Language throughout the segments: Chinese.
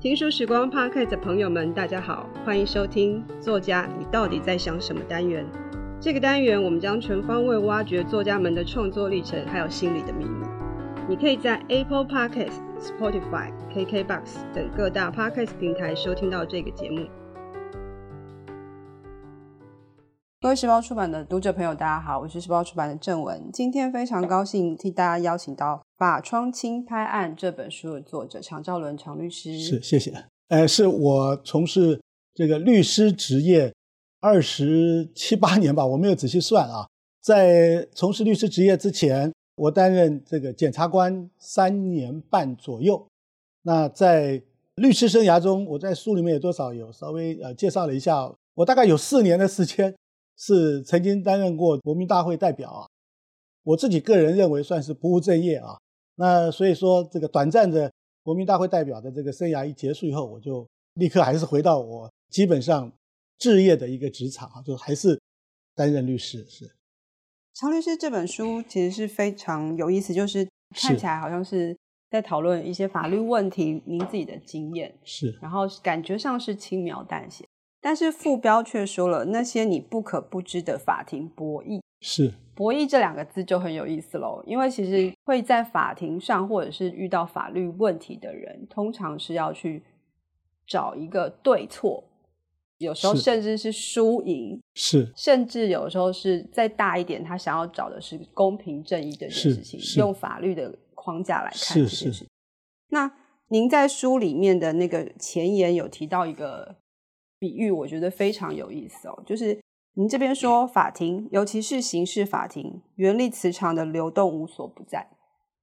听书时光 Podcast 的朋友们，大家好，欢迎收听《作家你到底在想什么》单元。这个单元我们将全方位挖掘作家们的创作历程，还有心理的秘密。你可以在 Apple Podcast、Spotify、KKBox 等各大 Podcast 平台收听到这个节目。各位时报出版的读者朋友，大家好，我是时报出版的郑文。今天非常高兴替大家邀请到《法窗轻拍案》这本书的作者常兆伦常律师。是，谢谢。呃，是我从事这个律师职业二十七八年吧，我没有仔细算啊。在从事律师职业之前，我担任这个检察官三年半左右。那在律师生涯中，我在书里面也多少有稍微呃介绍了一下，我大概有四年的时间。是曾经担任过国民大会代表啊，我自己个人认为算是不务正业啊。那所以说，这个短暂的国民大会代表的这个生涯一结束以后，我就立刻还是回到我基本上置业的一个职场啊，就还是担任律师。是常律师这本书其实是非常有意思，就是看起来好像是在讨论一些法律问题，您自己的经验是，然后感觉上是轻描淡写。但是副标却说了那些你不可不知的法庭博弈，是博弈这两个字就很有意思喽。因为其实会在法庭上或者是遇到法律问题的人，通常是要去找一个对错，有时候甚至是输赢，是甚至有时候是再大一点，他想要找的是公平正义这件事情，用法律的框架来看这件事情。那您在书里面的那个前言有提到一个。比喻我觉得非常有意思哦，就是您这边说法庭，尤其是刑事法庭，原力磁场的流动无所不在。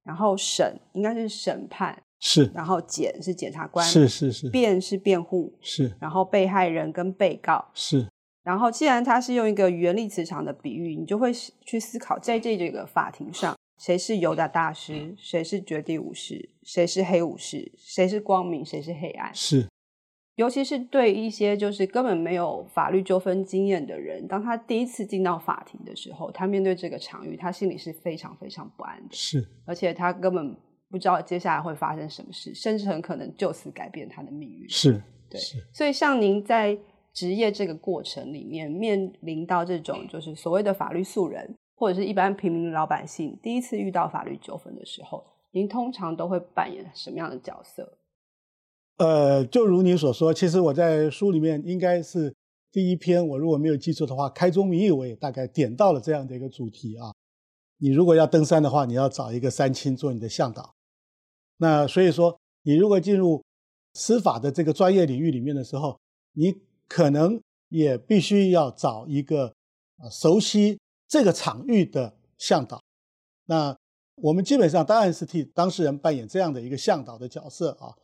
然后审应该是审判，是。然后检是检察官，是是是。辩是辩护，是。然后被害人跟被告，是。然后既然他是用一个原力磁场的比喻，你就会去思考，在这这个法庭上，谁是尤达大师，谁是绝地武士，谁是黑武士，谁是光明，谁是黑暗，是。尤其是对一些就是根本没有法律纠纷经验的人，当他第一次进到法庭的时候，他面对这个场域，他心里是非常非常不安的。是，而且他根本不知道接下来会发生什么事，甚至很可能就此改变他的命运。是，对。所以，像您在职业这个过程里面，面临到这种就是所谓的法律素人，或者是一般平民老百姓，第一次遇到法律纠纷的时候，您通常都会扮演什么样的角色？呃，就如你所说，其实我在书里面应该是第一篇，我如果没有记错的话，开宗明义我也大概点到了这样的一个主题啊。你如果要登山的话，你要找一个山青做你的向导。那所以说，你如果进入司法的这个专业领域里面的时候，你可能也必须要找一个啊熟悉这个场域的向导。那我们基本上当然是替当事人扮演这样的一个向导的角色啊。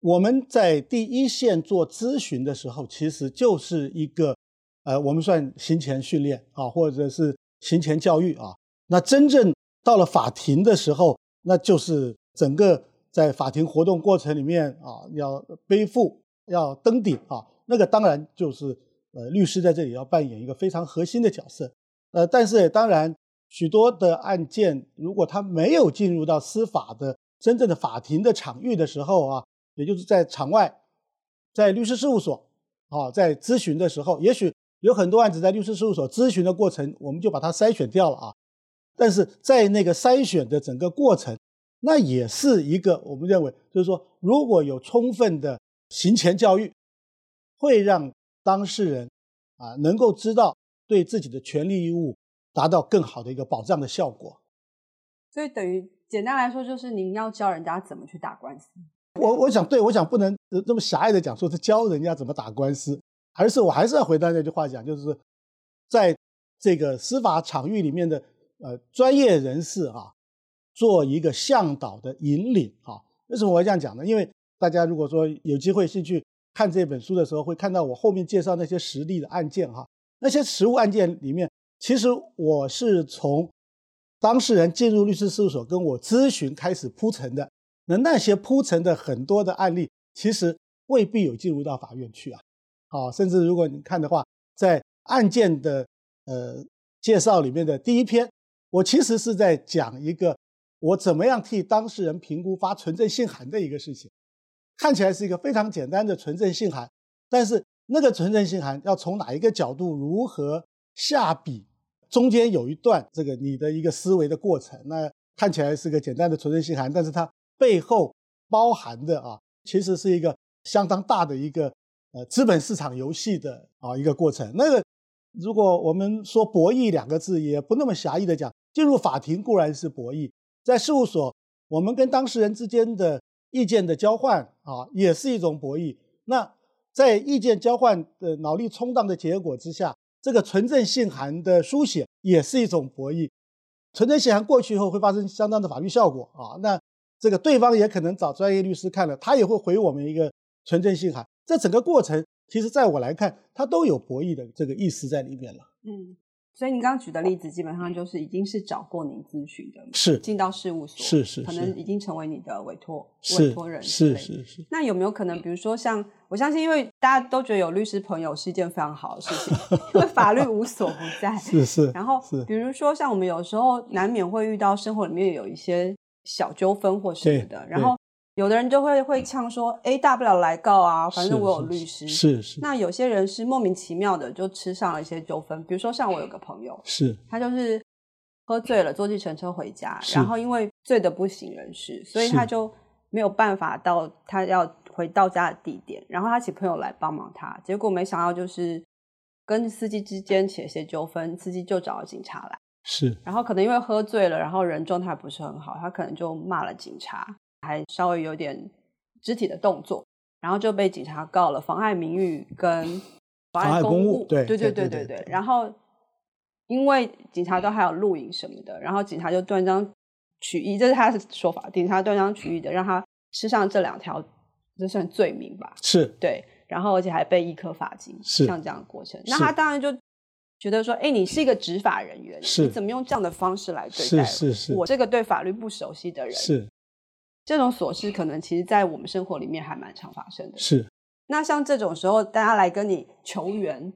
我们在第一线做咨询的时候，其实就是一个，呃，我们算行前训练啊，或者是行前教育啊。那真正到了法庭的时候，那就是整个在法庭活动过程里面啊，要背负、要登顶啊。那个当然就是，呃，律师在这里要扮演一个非常核心的角色。呃，但是当然，许多的案件，如果他没有进入到司法的真正的法庭的场域的时候啊。也就是在场外，在律师事务所，啊，在咨询的时候，也许有很多案子在律师事务所咨询的过程，我们就把它筛选掉了啊。但是在那个筛选的整个过程，那也是一个我们认为，就是说，如果有充分的行前教育，会让当事人啊能够知道对自己的权利义务达到更好的一个保障的效果。所以等于简单来说，就是您要教人家怎么去打官司。我我想对，我想不能那么狭隘的讲，说是教人家怎么打官司，而是我还是要回到那句话讲，就是在这个司法场域里面的呃专业人士啊，做一个向导的引领啊。为什么我会这样讲呢？因为大家如果说有机会进去看这本书的时候，会看到我后面介绍那些实例的案件哈，那些实务案件里面，其实我是从当事人进入律师事务所跟我咨询开始铺陈的。那那些铺陈的很多的案例，其实未必有进入到法院去啊，好，甚至如果你看的话，在案件的呃介绍里面的第一篇，我其实是在讲一个我怎么样替当事人评估发存证信函的一个事情，看起来是一个非常简单的存证信函，但是那个存证信函要从哪一个角度如何下笔，中间有一段这个你的一个思维的过程。那看起来是个简单的存证信函，但是它背后包含的啊，其实是一个相当大的一个呃资本市场游戏的啊一个过程。那个如果我们说博弈两个字，也不那么狭义的讲，进入法庭固然是博弈，在事务所我们跟当事人之间的。意见的交换啊，也是一种博弈。那在意见交换的脑力冲荡的结果之下，这个存证信函的书写也是一种博弈。存证信函过去以后会发生相当的法律效果啊，那这个对方也可能找专业律师看了，他也会回我们一个存证信函。这整个过程，其实在我来看，它都有博弈的这个意思在里面了。嗯。所以你刚刚举的例子，基本上就是已经是找过您咨询的，是进到事务所，是是，是可能已经成为你的委托委托人是，是是是。那有没有可能，比如说像我相信，因为大家都觉得有律师朋友是一件非常好的事情，因为法律无所不在，是是。然后比如说像我们有时候难免会遇到生活里面有一些小纠纷或什么的，然后。有的人就会会呛说，哎，大不了来告啊，反正我有律师。是是，是，那有些人是莫名其妙的就吃上了一些纠纷，比如说像我有个朋友，是，他就是喝醉了坐计程车回家，然后因为醉得不省人事，所以他就没有办法到他要回到家的地点，然后他请朋友来帮忙他，结果没想到就是跟司机之间起了些纠纷，司机就找了警察来，是，然后可能因为喝醉了，然后人状态不是很好，他可能就骂了警察。还稍微有点肢体的动作，然后就被警察告了妨碍名誉跟妨碍公务。对对对对对对。然后因为警察都还有录影什么的，然后警察就断章取义，这是他的说法。警察断章取义的让他吃上这两条，这算罪名吧？是对。然后而且还被一颗罚金，是像这样的过程。那他当然就觉得说，哎，你是一个执法人员，是你怎么用这样的方式来对待我？是是是，我这个对法律不熟悉的人是。这种琐事可能其实，在我们生活里面还蛮常发生的。是。那像这种时候，大家来跟你求援，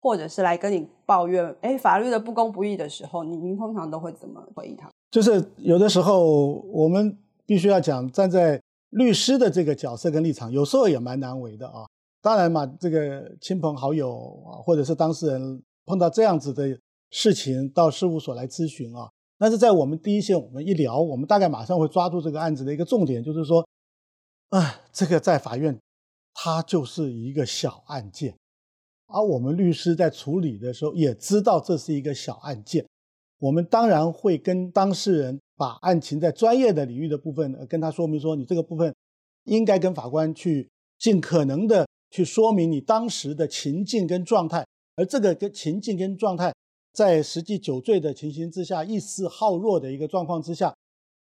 或者是来跟你抱怨，哎，法律的不公不义的时候，你您通常都会怎么回应他？就是有的时候，我们必须要讲，站在律师的这个角色跟立场，有时候也蛮难为的啊。当然嘛，这个亲朋好友啊，或者是当事人碰到这样子的事情，到事务所来咨询啊。但是在我们第一线，我们一聊，我们大概马上会抓住这个案子的一个重点，就是说，啊，这个在法院，它就是一个小案件，而我们律师在处理的时候也知道这是一个小案件，我们当然会跟当事人把案情在专业的领域的部分跟他说明说，你这个部分应该跟法官去尽可能的去说明你当时的情境跟状态，而这个跟情境跟状态。在实际酒醉的情形之下，意识耗弱的一个状况之下，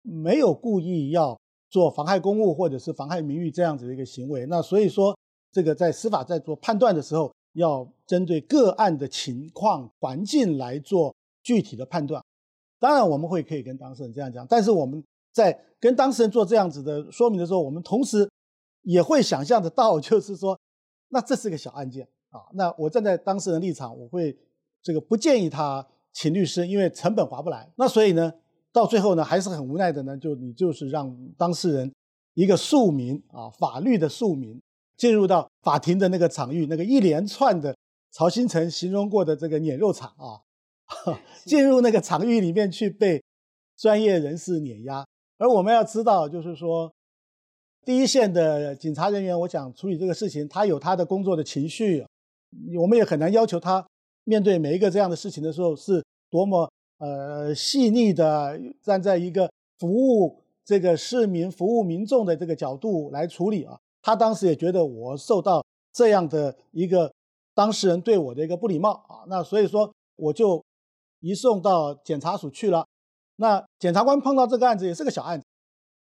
没有故意要做妨害公务或者是妨害名誉这样子的一个行为。那所以说，这个在司法在做判断的时候，要针对个案的情况环境来做具体的判断。当然，我们会可以跟当事人这样讲，但是我们在跟当事人做这样子的说明的时候，我们同时也会想象得到，就是说，那这是个小案件啊。那我站在当事人立场，我会。这个不建议他请律师，因为成本划不来。那所以呢，到最后呢，还是很无奈的呢，就你就是让当事人一个庶民啊，法律的庶民，进入到法庭的那个场域，那个一连串的曹新成形容过的这个碾肉场啊，进入那个场域里面去被专业人士碾压。而我们要知道，就是说，第一线的警察人员，我想处理这个事情，他有他的工作的情绪，我们也很难要求他。面对每一个这样的事情的时候，是多么呃细腻的站在一个服务这个市民、服务民众的这个角度来处理啊。他当时也觉得我受到这样的一个当事人对我的一个不礼貌啊，那所以说我就移送到检察署去了。那检察官碰到这个案子也是个小案子，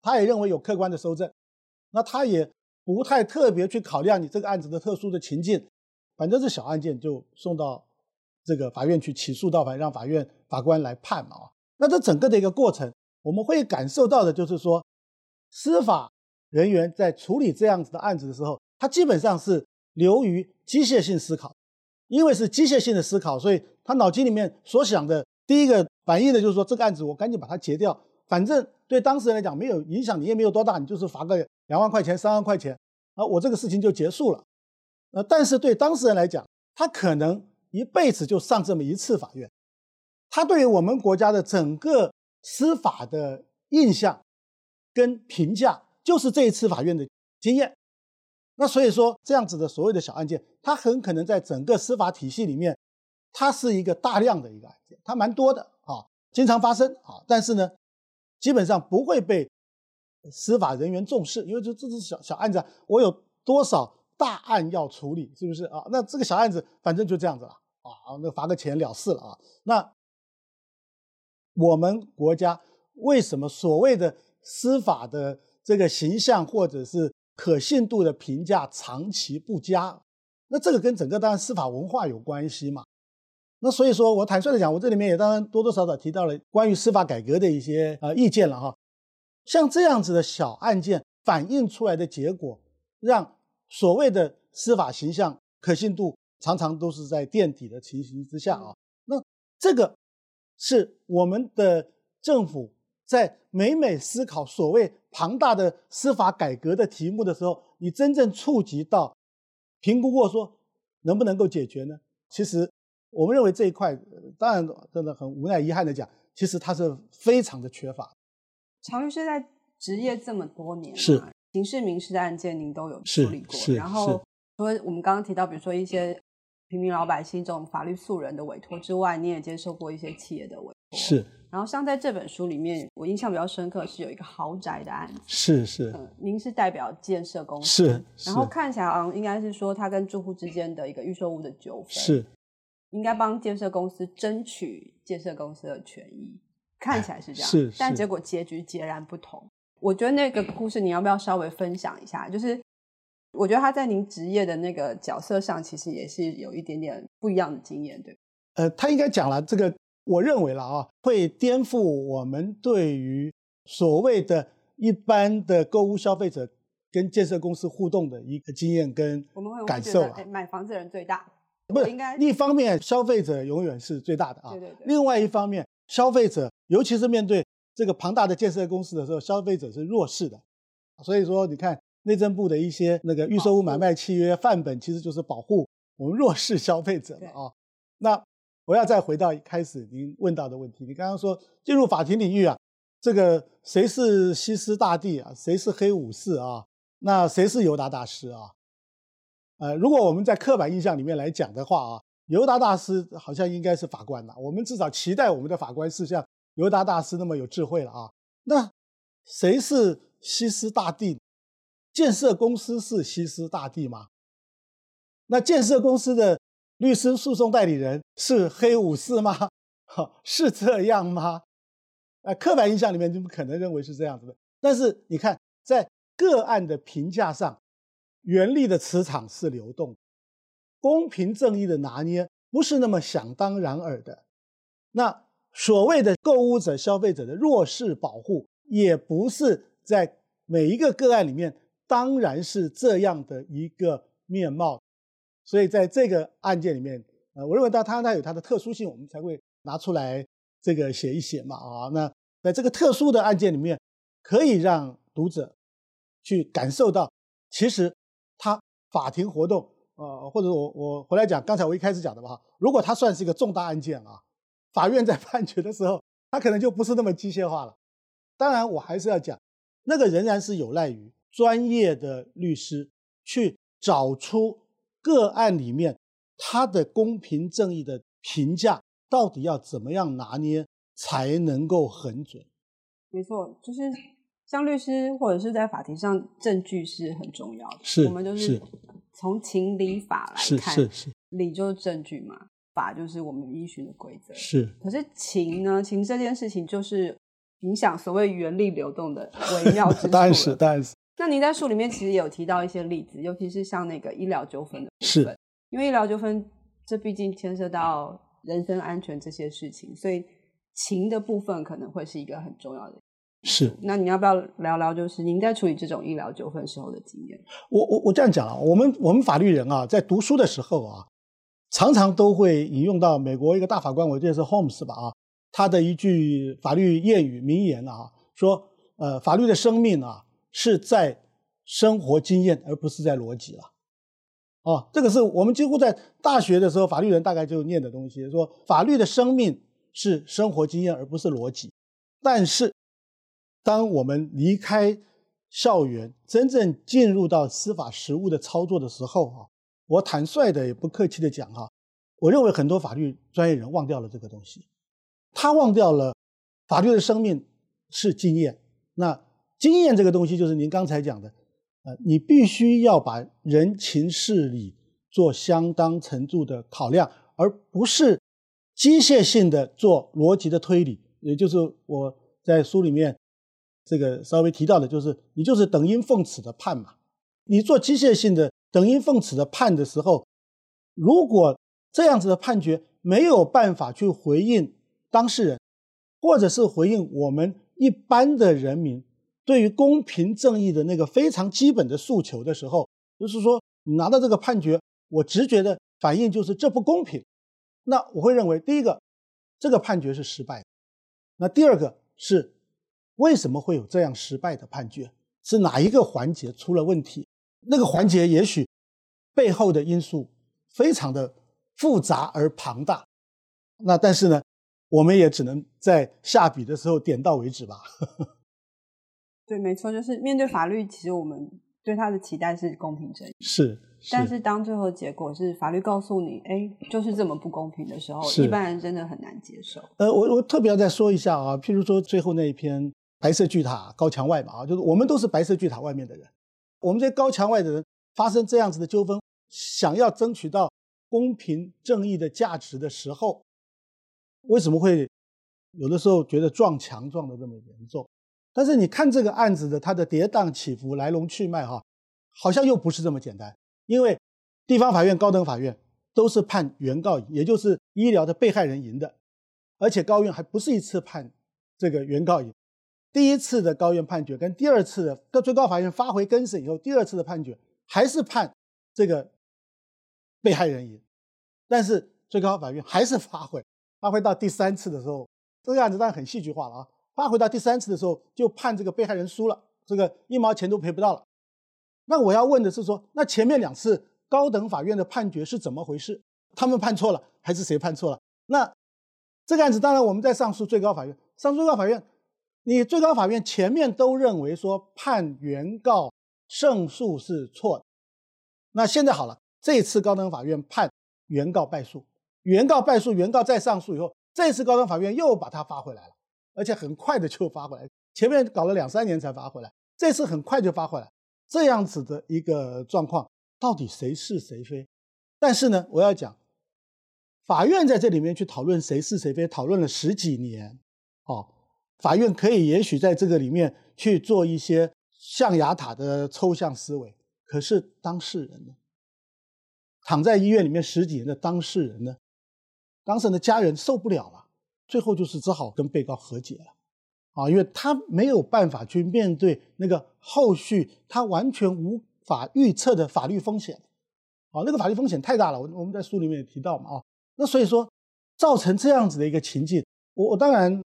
他也认为有客观的搜证，那他也不太特别去考量你这个案子的特殊的情境，反正是小案件就送到。这个法院去起诉到法，让法院法官来判嘛啊。那这整个的一个过程，我们会感受到的就是说，司法人员在处理这样子的案子的时候，他基本上是流于机械性思考，因为是机械性的思考，所以他脑筋里面所想的第一个反应的就是说，这个案子我赶紧把它结掉，反正对当事人来讲没有影响，你也没有多大，你就是罚个两万块钱、三万块钱，啊，我这个事情就结束了。呃，但是对当事人来讲，他可能一辈子就上这么一次法院，他对于我们国家的整个司法的印象跟评价，就是这一次法院的经验。那所以说，这样子的所谓的小案件，它很可能在整个司法体系里面，它是一个大量的一个案件，它蛮多的啊，经常发生啊，但是呢，基本上不会被司法人员重视，因为这这是小小案子，我有多少大案要处理，是不是啊？那这个小案子反正就这样子了啊，那罚个钱了事了啊。那我们国家为什么所谓的司法的这个形象或者是可信度的评价长期不佳？那这个跟整个当然司法文化有关系嘛。那所以说我坦率的讲，我这里面也当然多多少少提到了关于司法改革的一些呃意见了哈。像这样子的小案件反映出来的结果，让所谓的司法形象可信度常常都是在垫底的情形之下啊。那这个是我们的政府在每每思考所谓庞大的司法改革的题目的时候，你真正触及到评估过说能不能够解决呢？其实我们认为这一块，当然真的很无奈遗憾的讲，其实它是非常的缺乏。常律师在职业这么多年，是刑事、民事的案件您都有处理过。然后除了我们刚刚提到，比如说一些平民老百姓这种法律素人的委托之外，你也接受过一些企业的委托。是。然后像在这本书里面，我印象比较深刻是有一个豪宅的案子。是是。嗯，您是代表建设公司。是。然后看起来好像应该是说他跟住户之间的一个预售屋的纠纷。是。应该帮建设公司争取建设公司的权益。看起来是这样，是，但结果结局截然不同。我觉得那个故事你要不要稍微分享一下？就是我觉得他在您职业的那个角色上，其实也是有一点点不一样的经验，对。呃，他应该讲了这个，我认为了啊，会颠覆我们对于所谓的一般的购物消费者跟建设公司互动的一个经验跟感受。哎，买房子的人最大，不是应该？一方面，消费者永远是最大的啊。对对对。另外一方面，消费者。尤其是面对这个庞大的建设公司的时候，消费者是弱势的，所以说你看内政部的一些那个预售物买卖契约范本，其实就是保护我们弱势消费者的啊。那我要再回到一开始您问到的问题，你刚刚说进入法庭领域啊，这个谁是西斯大帝啊？谁是黑武士啊？那谁是尤达大师啊？呃，如果我们在刻板印象里面来讲的话啊，尤达大师好像应该是法官呐，我们至少期待我们的法官是像。尤达大师那么有智慧了啊？那谁是西斯大帝？建设公司是西斯大帝吗？那建设公司的律师诉讼代理人是黑武士吗？哈是这样吗？呃，刻板印象里面就不可能认为是这样子的。但是你看，在个案的评价上，原力的磁场是流动，公平正义的拿捏不是那么想当然尔的。那。所谓的购物者、消费者的弱势保护，也不是在每一个个案里面，当然是这样的一个面貌。所以在这个案件里面，呃，我认为它它它有它的特殊性，我们才会拿出来这个写一写嘛啊。那在这个特殊的案件里面，可以让读者去感受到，其实他法庭活动，呃，或者我我回来讲，刚才我一开始讲的吧，如果它算是一个重大案件啊。法院在判决的时候，他可能就不是那么机械化了。当然，我还是要讲，那个仍然是有赖于专业的律师去找出个案里面他的公平正义的评价到底要怎么样拿捏才能够很准。没错，就是像律师或者是在法庭上，证据是很重要的。是，我们就是从情理法来看，是是是，理就是证据嘛。法就是我们依循的规则，是。可是情呢？情这件事情就是影响所谓原力流动的微妙之处。当然是，当然是。那您在书里面其实也有提到一些例子，尤其是像那个医疗纠纷的部分。是。因为医疗纠纷，这毕竟牵涉到人身安全这些事情，所以情的部分可能会是一个很重要的。是。那你要不要聊聊，就是您在处理这种医疗纠纷时候的经验？我我我这样讲啊，我们我们法律人啊，在读书的时候啊。常常都会引用到美国一个大法官，我记得是 Holmes 吧啊，他的一句法律谚语名言啊，说呃，法律的生命啊，是在生活经验，而不是在逻辑了。哦，这个是我们几乎在大学的时候，法律人大概就念的东西，说法律的生命是生活经验，而不是逻辑。但是，当我们离开校园，真正进入到司法实务的操作的时候，啊，我坦率的也不客气的讲，哈，我认为很多法律专业人忘掉了这个东西，他忘掉了法律的生命是经验。那经验这个东西，就是您刚才讲的，呃，你必须要把人情事理做相当程度的考量，而不是机械性的做逻辑的推理。也就是我在书里面这个稍微提到的，就是你就是等因奉此的判嘛。你做机械性的等因奉此的判的时候，如果这样子的判决没有办法去回应当事人，或者是回应我们。一般的人民对于公平正义的那个非常基本的诉求的时候，就是说，你拿到这个判决，我直觉的反应就是这不公平。那我会认为，第一个，这个判决是失败的。那第二个是，为什么会有这样失败的判决？是哪一个环节出了问题？那个环节也许背后的因素非常的复杂而庞大。那但是呢，我们也只能在下笔的时候点到为止吧。对，没错，就是面对法律，其实我们对它的期待是公平正义。是，是。但是当最后结果是法律告诉你，哎，就是这么不公平的时候，一般人真的很难接受。呃，我我特别要再说一下啊，譬如说最后那一篇白色巨塔高墙外嘛啊，就是我们都是白色巨塔外面的人，我们这些高墙外的人发生这样子的纠纷，想要争取到公平正义的价值的时候。为什么会有的时候觉得撞墙撞得这么严重？但是你看这个案子的它的跌宕起伏、来龙去脉，哈，好像又不是这么简单。因为地方法院、高等法院都是判原告赢，也就是医疗的被害人赢的，而且高院还不是一次判这个原告赢。第一次的高院判决跟第二次的最高法院发回更审以后，第二次的判决还是判这个被害人赢，但是最高法院还是发回。发回到第三次的时候，这个案子当然很戏剧化了啊！发回到第三次的时候，就判这个被害人输了，这个一毛钱都赔不到了。那我要问的是说，那前面两次高等法院的判决是怎么回事？他们判错了，还是谁判错了？那这个案子当然我们在上诉最高法院，上诉最高法院，你最高法院前面都认为说判原告胜诉是错的。那现在好了，这次高等法院判原告败诉。原告败诉，原告再上诉以后，这次高等法院又把它发回来了，而且很快的就发回来。前面搞了两三年才发回来，这次很快就发回来。这样子的一个状况，到底谁是谁非？但是呢，我要讲，法院在这里面去讨论谁是谁非，讨论了十几年。哦，法院可以也许在这个里面去做一些象牙塔的抽象思维，可是当事人呢？躺在医院里面十几年的当事人呢？当事人的家人受不了了，最后就是只好跟被告和解了，啊，因为他没有办法去面对那个后续他完全无法预测的法律风险，啊，那个法律风险太大了，我我们在书里面也提到嘛，啊，那所以说造成这样子的一个情境，我我当然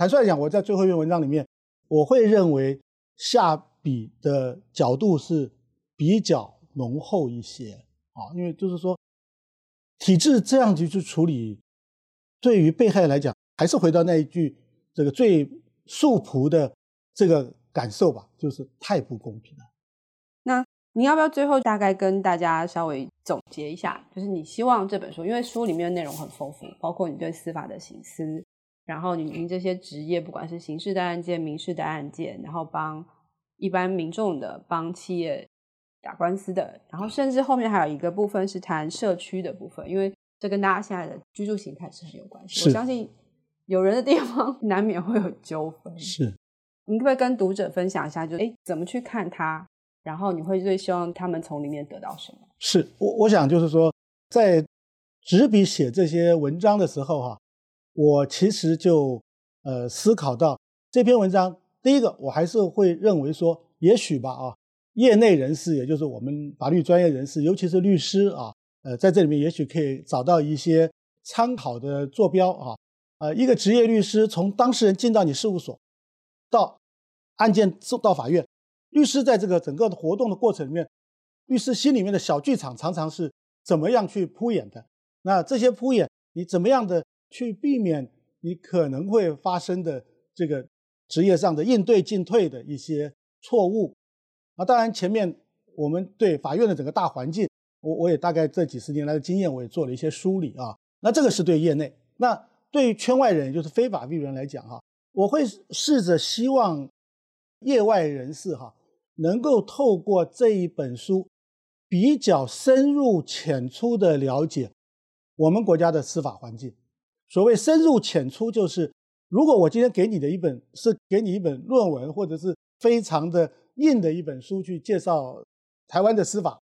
坦率讲，我在最后一篇文章里面，我会认为下笔的角度是比较浓厚一些，啊，因为就是说。体制这样子去处理，对于被害人来讲，还是回到那一句这个最素朴的这个感受吧，就是太不公平了。那你要不要最后大概跟大家稍微总结一下？就是你希望这本书，因为书里面的内容很丰富，包括你对司法的省思，然后你您这些职业，不管是刑事的案件、民事的案件，然后帮一般民众的、帮企业。打官司的，然后甚至后面还有一个部分是谈社区的部分，因为这跟大家现在的居住形态是很有关系。我相信有人的地方 难免会有纠纷。是，你可不可以跟读者分享一下，就哎怎么去看它，然后你会最希望他们从里面得到什么？是我我想就是说，在执笔写这些文章的时候哈，我其实就呃思考到这篇文章，第一个我还是会认为说，也许吧啊。业内人士，也就是我们法律专业人士，尤其是律师啊，呃，在这里面也许可以找到一些参考的坐标啊。呃，一个职业律师从当事人进到你事务所，到案件送到法院，律师在这个整个的活动的过程里面，律师心里面的小剧场常常是怎么样去铺演的？那这些铺演，你怎么样的去避免你可能会发生的这个职业上的应对进退的一些错误？啊当然，前面我们对法院的整个大环境，我我也大概这几十年来的经验，我也做了一些梳理啊。那这个是对业内，那对于圈外人，就是非法律人来讲哈，我会试着希望业外人士哈，能够透过这一本书，比较深入浅出的了解我们国家的司法环境。所谓深入浅出，就是如果我今天给你的一本是给你一本论文，或者是非常的硬的一本书去介绍台湾的司法，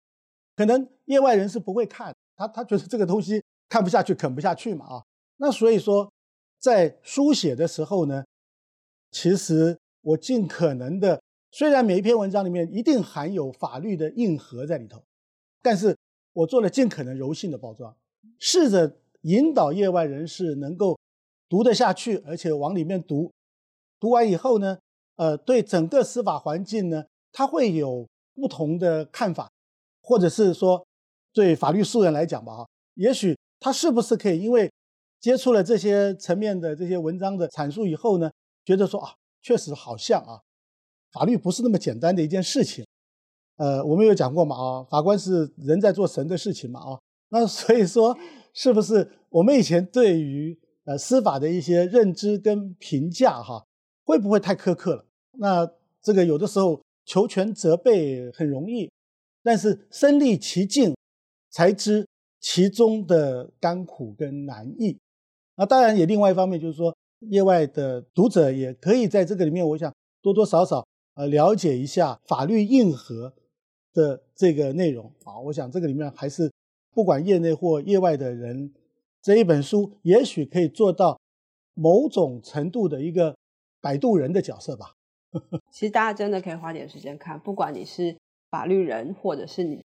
可能业外人士不会看，他他觉得这个东西。看不下去，啃不下去嘛啊，那所以说，在书写的时候呢，其实我尽可能的，虽然每一篇文章里面一定含有法律的硬核在里头，但是我做了尽可能柔性的包装，试着引导业外人士能够读得下去，而且往里面读，读完以后呢，呃，对整个司法环境呢，他会有不同的看法，或者是说，对法律素人来讲吧，哈，也许。他是不是可以因为接触了这些层面的这些文章的阐述以后呢，觉得说啊，确实好像啊，法律不是那么简单的一件事情。呃，我们有讲过嘛啊，法官是人在做神的事情嘛啊，那所以说是不是我们以前对于呃司法的一些认知跟评价哈，会不会太苛刻了？那这个有的时候求全责备很容易，但是身历其境才知。其中的甘苦跟难易，那当然也另外一方面就是说，业外的读者也可以在这个里面，我想多多少少呃了解一下法律硬核的这个内容啊。我想这个里面还是不管业内或业外的人，这一本书也许可以做到某种程度的一个摆渡人的角色吧。其实大家真的可以花点时间看，不管你是法律人或者是你。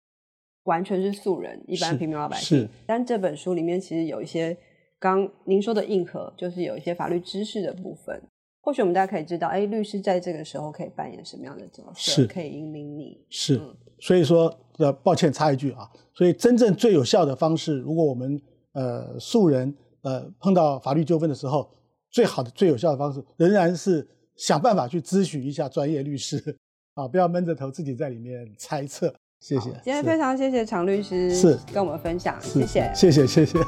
完全是素人，一般平民老百姓。但这本书里面其实有一些，刚您说的硬核，就是有一些法律知识的部分。或许我们大家可以知道，哎，律师在这个时候可以扮演什么样的角色，是可以引领你。是，嗯、所以说，呃，抱歉插一句啊，所以真正最有效的方式，如果我们呃素人呃碰到法律纠纷的时候，最好的最有效的方式，仍然是想办法去咨询一下专业律师啊，不要闷着头自己在里面猜测。谢谢，今天非常谢谢常律师是跟我们分享，谢谢，谢谢，谢谢。